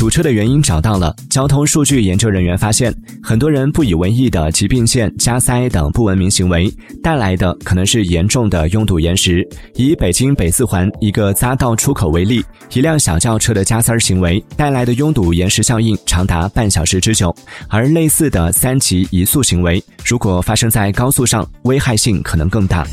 堵车的原因找到了。交通数据研究人员发现，很多人不以为意的急并线、加塞等不文明行为，带来的可能是严重的拥堵延时。以北京北四环一个匝道出口为例，一辆小轿车的加塞行为带来的拥堵延时效应长达半小时之久。而类似的三级移速行为，如果发生在高速上，危害性可能更大。